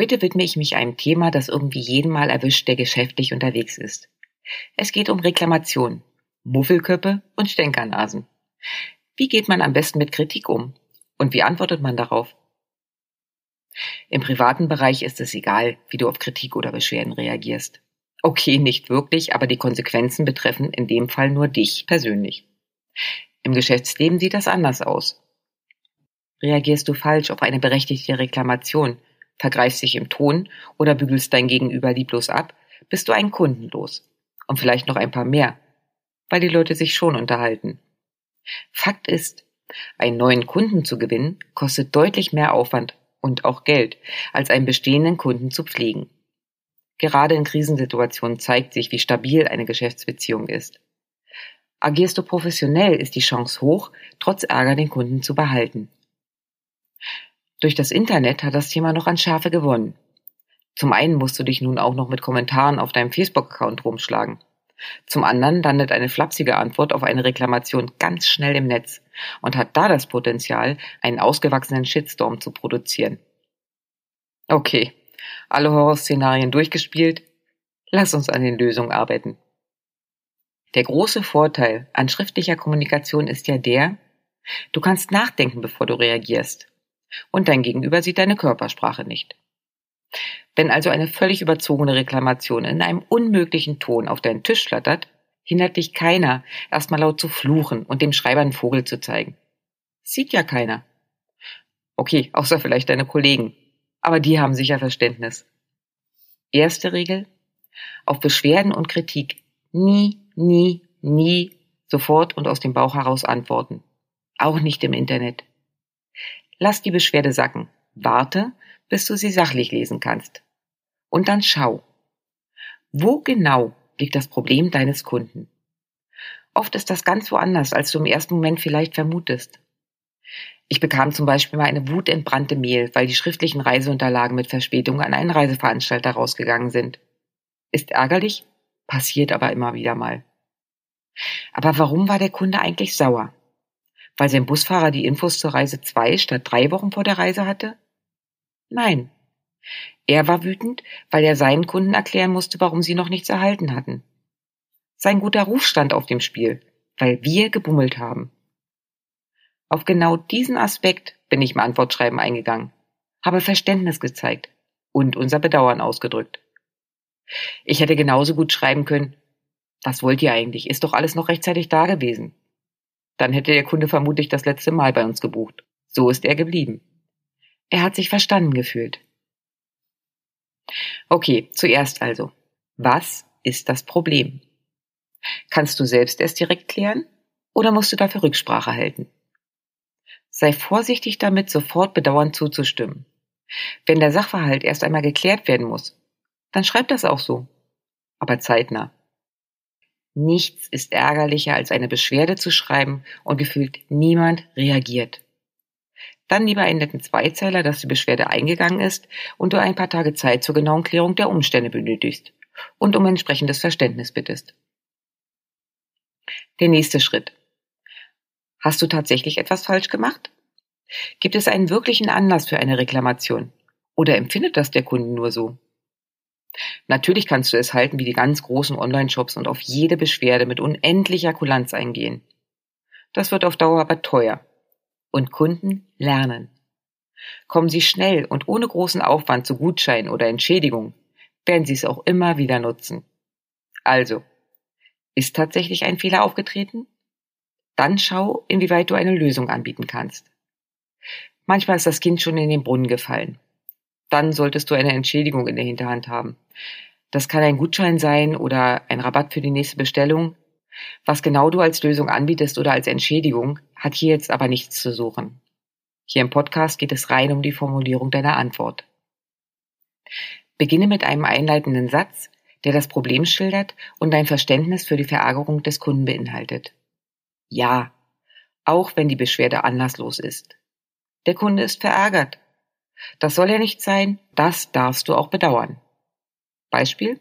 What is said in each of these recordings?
Heute widme ich mich einem Thema, das irgendwie jeden Mal erwischt, der geschäftlich unterwegs ist. Es geht um Reklamation, Muffelköppe und Stänkernasen. Wie geht man am besten mit Kritik um? Und wie antwortet man darauf? Im privaten Bereich ist es egal, wie du auf Kritik oder Beschwerden reagierst. Okay, nicht wirklich, aber die Konsequenzen betreffen in dem Fall nur dich persönlich. Im Geschäftsleben sieht das anders aus. Reagierst du falsch auf eine berechtigte Reklamation, vergreifst dich im Ton oder bügelst dein Gegenüber lieblos ab, bist du ein Kunden los. Und vielleicht noch ein paar mehr, weil die Leute sich schon unterhalten. Fakt ist, einen neuen Kunden zu gewinnen, kostet deutlich mehr Aufwand und auch Geld, als einen bestehenden Kunden zu pflegen. Gerade in Krisensituationen zeigt sich, wie stabil eine Geschäftsbeziehung ist. Agierst du professionell, ist die Chance hoch, trotz Ärger den Kunden zu behalten. Durch das Internet hat das Thema noch an Schärfe gewonnen. Zum einen musst du dich nun auch noch mit Kommentaren auf deinem Facebook-Account rumschlagen. Zum anderen landet eine flapsige Antwort auf eine Reklamation ganz schnell im Netz und hat da das Potenzial, einen ausgewachsenen Shitstorm zu produzieren. Okay, alle Horrorszenarien durchgespielt, lass uns an den Lösungen arbeiten. Der große Vorteil an schriftlicher Kommunikation ist ja der, du kannst nachdenken, bevor du reagierst. Und dein Gegenüber sieht deine Körpersprache nicht. Wenn also eine völlig überzogene Reklamation in einem unmöglichen Ton auf deinen Tisch flattert, hindert dich keiner, erstmal laut zu fluchen und dem Schreiber einen Vogel zu zeigen. Sieht ja keiner. Okay, außer vielleicht deine Kollegen. Aber die haben sicher Verständnis. Erste Regel. Auf Beschwerden und Kritik nie, nie, nie sofort und aus dem Bauch heraus antworten. Auch nicht im Internet. Lass die Beschwerde sacken. Warte, bis du sie sachlich lesen kannst. Und dann schau. Wo genau liegt das Problem deines Kunden? Oft ist das ganz woanders, als du im ersten Moment vielleicht vermutest. Ich bekam zum Beispiel mal eine wutentbrannte Mail, weil die schriftlichen Reiseunterlagen mit Verspätung an einen Reiseveranstalter rausgegangen sind. Ist ärgerlich, passiert aber immer wieder mal. Aber warum war der Kunde eigentlich sauer? Weil sein Busfahrer die Infos zur Reise zwei statt drei Wochen vor der Reise hatte? Nein. Er war wütend, weil er seinen Kunden erklären musste, warum sie noch nichts erhalten hatten. Sein guter Ruf stand auf dem Spiel, weil wir gebummelt haben. Auf genau diesen Aspekt bin ich im Antwortschreiben eingegangen, habe Verständnis gezeigt und unser Bedauern ausgedrückt. Ich hätte genauso gut schreiben können, was wollt ihr eigentlich? Ist doch alles noch rechtzeitig da gewesen. Dann hätte der Kunde vermutlich das letzte Mal bei uns gebucht. So ist er geblieben. Er hat sich verstanden gefühlt. Okay, zuerst also. Was ist das Problem? Kannst du selbst erst direkt klären oder musst du dafür Rücksprache halten? Sei vorsichtig damit, sofort bedauernd zuzustimmen. Wenn der Sachverhalt erst einmal geklärt werden muss, dann schreib das auch so. Aber zeitnah. Nichts ist ärgerlicher, als eine Beschwerde zu schreiben und gefühlt niemand reagiert. Dann lieber einen netten Zweizeiler, dass die Beschwerde eingegangen ist und du ein paar Tage Zeit zur genauen Klärung der Umstände benötigst und um entsprechendes Verständnis bittest. Der nächste Schritt. Hast du tatsächlich etwas falsch gemacht? Gibt es einen wirklichen Anlass für eine Reklamation? Oder empfindet das der Kunde nur so? Natürlich kannst du es halten wie die ganz großen Online-Shops und auf jede Beschwerde mit unendlicher Kulanz eingehen. Das wird auf Dauer aber teuer. Und Kunden lernen. Kommen sie schnell und ohne großen Aufwand zu Gutschein oder Entschädigung, werden sie es auch immer wieder nutzen. Also, ist tatsächlich ein Fehler aufgetreten? Dann schau, inwieweit du eine Lösung anbieten kannst. Manchmal ist das Kind schon in den Brunnen gefallen dann solltest du eine Entschädigung in der Hinterhand haben. Das kann ein Gutschein sein oder ein Rabatt für die nächste Bestellung. Was genau du als Lösung anbietest oder als Entschädigung, hat hier jetzt aber nichts zu suchen. Hier im Podcast geht es rein um die Formulierung deiner Antwort. Beginne mit einem einleitenden Satz, der das Problem schildert und dein Verständnis für die Verärgerung des Kunden beinhaltet. Ja, auch wenn die Beschwerde anlasslos ist. Der Kunde ist verärgert. Das soll ja nicht sein, das darfst du auch bedauern. Beispiel?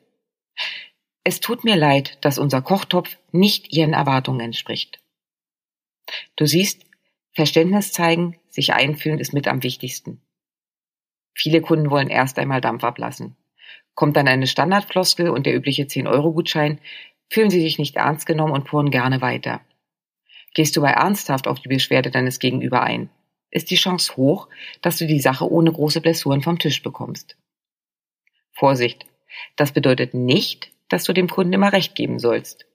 Es tut mir leid, dass unser Kochtopf nicht Ihren Erwartungen entspricht. Du siehst, Verständnis zeigen, sich einfühlen ist mit am wichtigsten. Viele Kunden wollen erst einmal Dampf ablassen. Kommt dann eine Standardfloskel und der übliche 10-Euro-Gutschein, fühlen sie sich nicht ernst genommen und puren gerne weiter. Gehst du bei ernsthaft auf die Beschwerde deines Gegenüber ein, ist die Chance hoch, dass du die Sache ohne große Blessuren vom Tisch bekommst. Vorsicht, das bedeutet nicht, dass du dem Kunden immer recht geben sollst.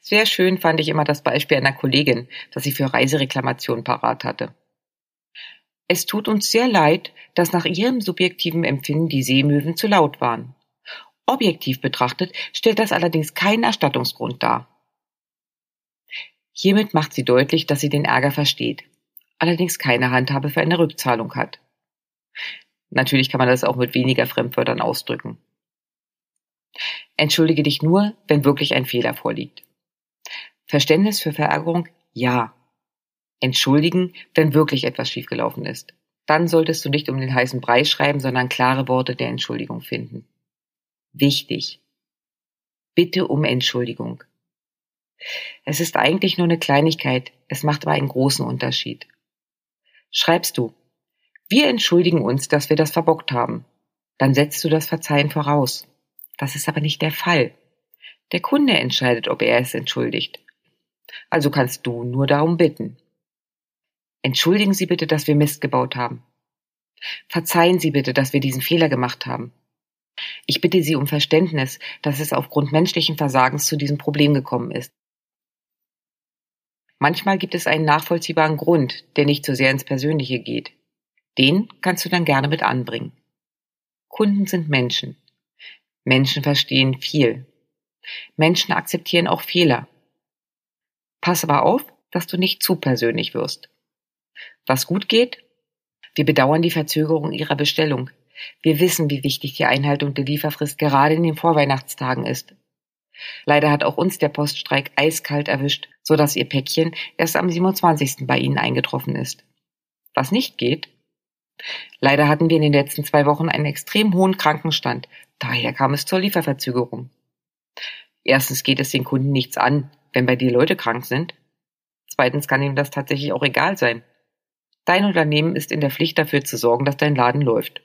Sehr schön fand ich immer das Beispiel einer Kollegin, das sie für Reisereklamation parat hatte. Es tut uns sehr leid, dass nach ihrem subjektiven Empfinden die Seemöwen zu laut waren. Objektiv betrachtet stellt das allerdings keinen Erstattungsgrund dar. Hiermit macht sie deutlich, dass sie den Ärger versteht, allerdings keine Handhabe für eine Rückzahlung hat. Natürlich kann man das auch mit weniger Fremdwörtern ausdrücken. Entschuldige dich nur, wenn wirklich ein Fehler vorliegt. Verständnis für Verärgerung? Ja. Entschuldigen, wenn wirklich etwas schiefgelaufen ist. Dann solltest du nicht um den heißen Brei schreiben, sondern klare Worte der Entschuldigung finden. Wichtig. Bitte um Entschuldigung. Es ist eigentlich nur eine Kleinigkeit, es macht aber einen großen Unterschied. Schreibst du, wir entschuldigen uns, dass wir das verbockt haben, dann setzt du das Verzeihen voraus. Das ist aber nicht der Fall. Der Kunde entscheidet, ob er es entschuldigt. Also kannst du nur darum bitten. Entschuldigen Sie bitte, dass wir Mist gebaut haben. Verzeihen Sie bitte, dass wir diesen Fehler gemacht haben. Ich bitte Sie um Verständnis, dass es aufgrund menschlichen Versagens zu diesem Problem gekommen ist. Manchmal gibt es einen nachvollziehbaren Grund, der nicht so sehr ins Persönliche geht. Den kannst du dann gerne mit anbringen. Kunden sind Menschen. Menschen verstehen viel. Menschen akzeptieren auch Fehler. Pass aber auf, dass du nicht zu persönlich wirst. Was gut geht? Wir bedauern die Verzögerung Ihrer Bestellung. Wir wissen, wie wichtig die Einhaltung der Lieferfrist gerade in den Vorweihnachtstagen ist. Leider hat auch uns der Poststreik eiskalt erwischt, so dass Ihr Päckchen erst am 27. bei Ihnen eingetroffen ist. Was nicht geht? Leider hatten wir in den letzten zwei Wochen einen extrem hohen Krankenstand, daher kam es zur Lieferverzögerung. Erstens geht es den Kunden nichts an, wenn bei dir Leute krank sind. Zweitens kann ihm das tatsächlich auch egal sein. Dein Unternehmen ist in der Pflicht dafür zu sorgen, dass dein Laden läuft.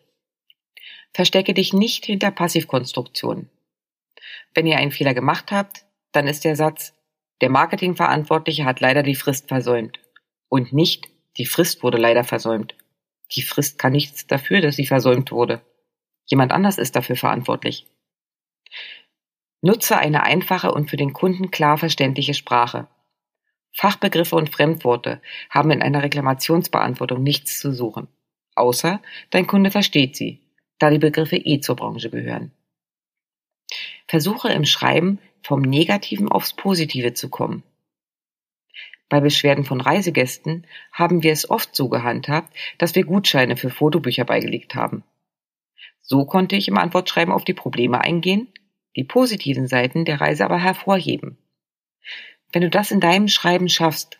Verstecke dich nicht hinter Passivkonstruktionen. Wenn ihr einen Fehler gemacht habt, dann ist der Satz, der Marketingverantwortliche hat leider die Frist versäumt. Und nicht, die Frist wurde leider versäumt. Die Frist kann nichts dafür, dass sie versäumt wurde. Jemand anders ist dafür verantwortlich. Nutze eine einfache und für den Kunden klar verständliche Sprache. Fachbegriffe und Fremdworte haben in einer Reklamationsbeantwortung nichts zu suchen, außer dein Kunde versteht sie, da die Begriffe eh zur Branche gehören. Versuche im Schreiben vom Negativen aufs Positive zu kommen. Bei Beschwerden von Reisegästen haben wir es oft so gehandhabt, dass wir Gutscheine für Fotobücher beigelegt haben. So konnte ich im Antwortschreiben auf die Probleme eingehen, die positiven Seiten der Reise aber hervorheben. Wenn du das in deinem Schreiben schaffst,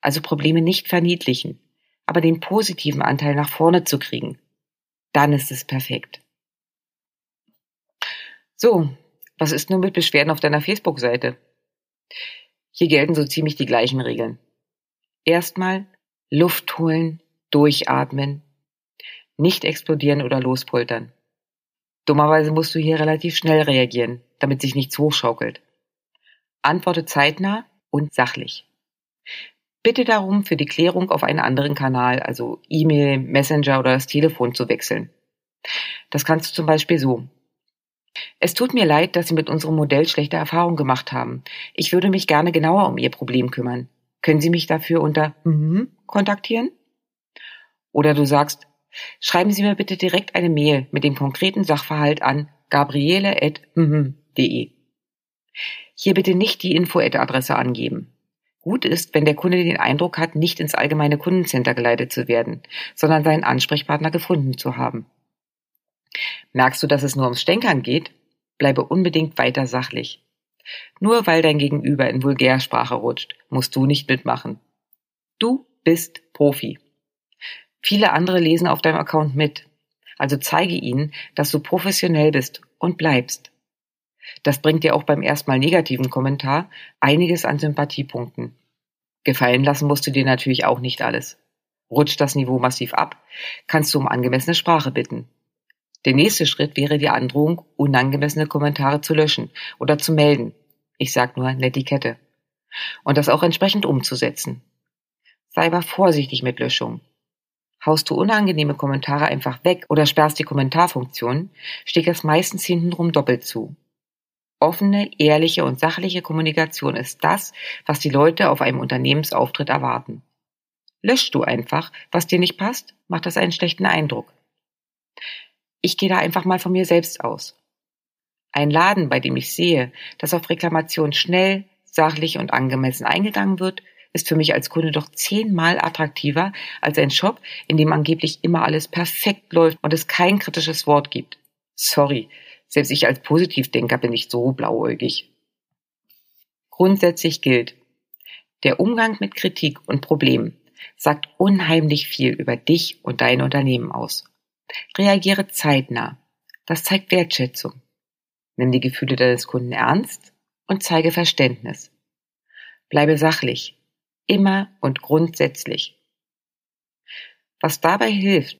also Probleme nicht verniedlichen, aber den positiven Anteil nach vorne zu kriegen, dann ist es perfekt. So, was ist nun mit Beschwerden auf deiner Facebook-Seite? Hier gelten so ziemlich die gleichen Regeln. Erstmal Luft holen, durchatmen, nicht explodieren oder lospoltern. Dummerweise musst du hier relativ schnell reagieren, damit sich nichts hochschaukelt. Antworte zeitnah und sachlich. Bitte darum, für die Klärung auf einen anderen Kanal, also E-Mail, Messenger oder das Telefon zu wechseln. Das kannst du zum Beispiel so. Es tut mir leid, dass Sie mit unserem Modell schlechte Erfahrungen gemacht haben. Ich würde mich gerne genauer um Ihr Problem kümmern. Können Sie mich dafür unter mhm kontaktieren? Oder du sagst, schreiben Sie mir bitte direkt eine Mail mit dem konkreten Sachverhalt an gabriele.mhm.de. Hier bitte nicht die Info-Adresse angeben. Gut ist, wenn der Kunde den Eindruck hat, nicht ins allgemeine Kundencenter geleitet zu werden, sondern seinen Ansprechpartner gefunden zu haben. Merkst du, dass es nur ums Stänkern geht? Bleibe unbedingt weiter sachlich. Nur weil dein Gegenüber in Vulgärsprache rutscht, musst du nicht mitmachen. Du bist Profi. Viele andere lesen auf deinem Account mit. Also zeige ihnen, dass du professionell bist und bleibst. Das bringt dir auch beim erstmal negativen Kommentar einiges an Sympathiepunkten. Gefallen lassen musst du dir natürlich auch nicht alles. Rutscht das Niveau massiv ab, kannst du um angemessene Sprache bitten. Der nächste Schritt wäre die Androhung, unangemessene Kommentare zu löschen oder zu melden. Ich sag nur Netiquette. Und das auch entsprechend umzusetzen. Sei aber vorsichtig mit Löschung. Haust du unangenehme Kommentare einfach weg oder sperrst die Kommentarfunktion, steht es meistens hintenrum doppelt zu. Offene, ehrliche und sachliche Kommunikation ist das, was die Leute auf einem Unternehmensauftritt erwarten. Löschst du einfach, was dir nicht passt, macht das einen schlechten Eindruck. Ich gehe da einfach mal von mir selbst aus. Ein Laden, bei dem ich sehe, dass auf Reklamation schnell, sachlich und angemessen eingegangen wird, ist für mich als Kunde doch zehnmal attraktiver als ein Shop, in dem angeblich immer alles perfekt läuft und es kein kritisches Wort gibt. Sorry, selbst ich als Positivdenker bin nicht so blauäugig. Grundsätzlich gilt, der Umgang mit Kritik und Problemen sagt unheimlich viel über dich und dein Unternehmen aus. Reagiere zeitnah. Das zeigt Wertschätzung. Nimm die Gefühle deines Kunden ernst und zeige Verständnis. Bleibe sachlich, immer und grundsätzlich. Was dabei hilft,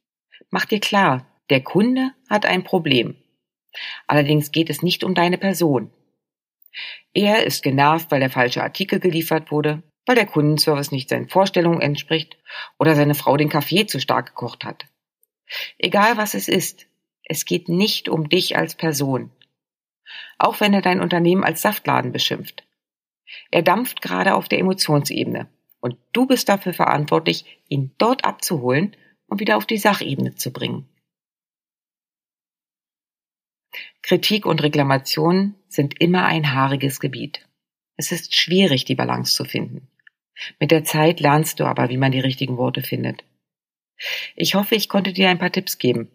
mach dir klar, der Kunde hat ein Problem. Allerdings geht es nicht um deine Person. Er ist genervt, weil der falsche Artikel geliefert wurde, weil der Kundenservice nicht seinen Vorstellungen entspricht oder seine Frau den Kaffee zu stark gekocht hat. Egal was es ist, es geht nicht um dich als Person. Auch wenn er dein Unternehmen als Saftladen beschimpft. Er dampft gerade auf der Emotionsebene. Und du bist dafür verantwortlich, ihn dort abzuholen und wieder auf die Sachebene zu bringen. Kritik und Reklamation sind immer ein haariges Gebiet. Es ist schwierig, die Balance zu finden. Mit der Zeit lernst du aber, wie man die richtigen Worte findet. Ich hoffe, ich konnte dir ein paar Tipps geben.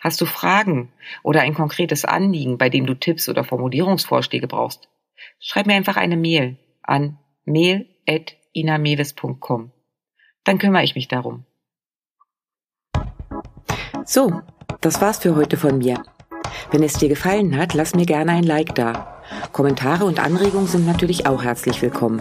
Hast du Fragen oder ein konkretes Anliegen, bei dem du Tipps oder Formulierungsvorschläge brauchst? Schreib mir einfach eine Mail an mail@ inameves.com. Dann kümmere ich mich darum. So, das war's für heute von mir. Wenn es dir gefallen hat, lass mir gerne ein Like da. Kommentare und Anregungen sind natürlich auch herzlich willkommen.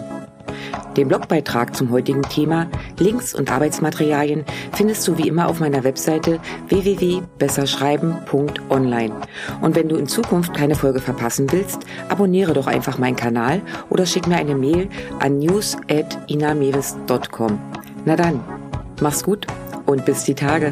Den Blogbeitrag zum heutigen Thema, Links und Arbeitsmaterialien findest du wie immer auf meiner Webseite www.besserschreiben.online. Und wenn du in Zukunft keine Folge verpassen willst, abonniere doch einfach meinen Kanal oder schick mir eine Mail an news@inamevis.com. Na dann, mach's gut und bis die Tage.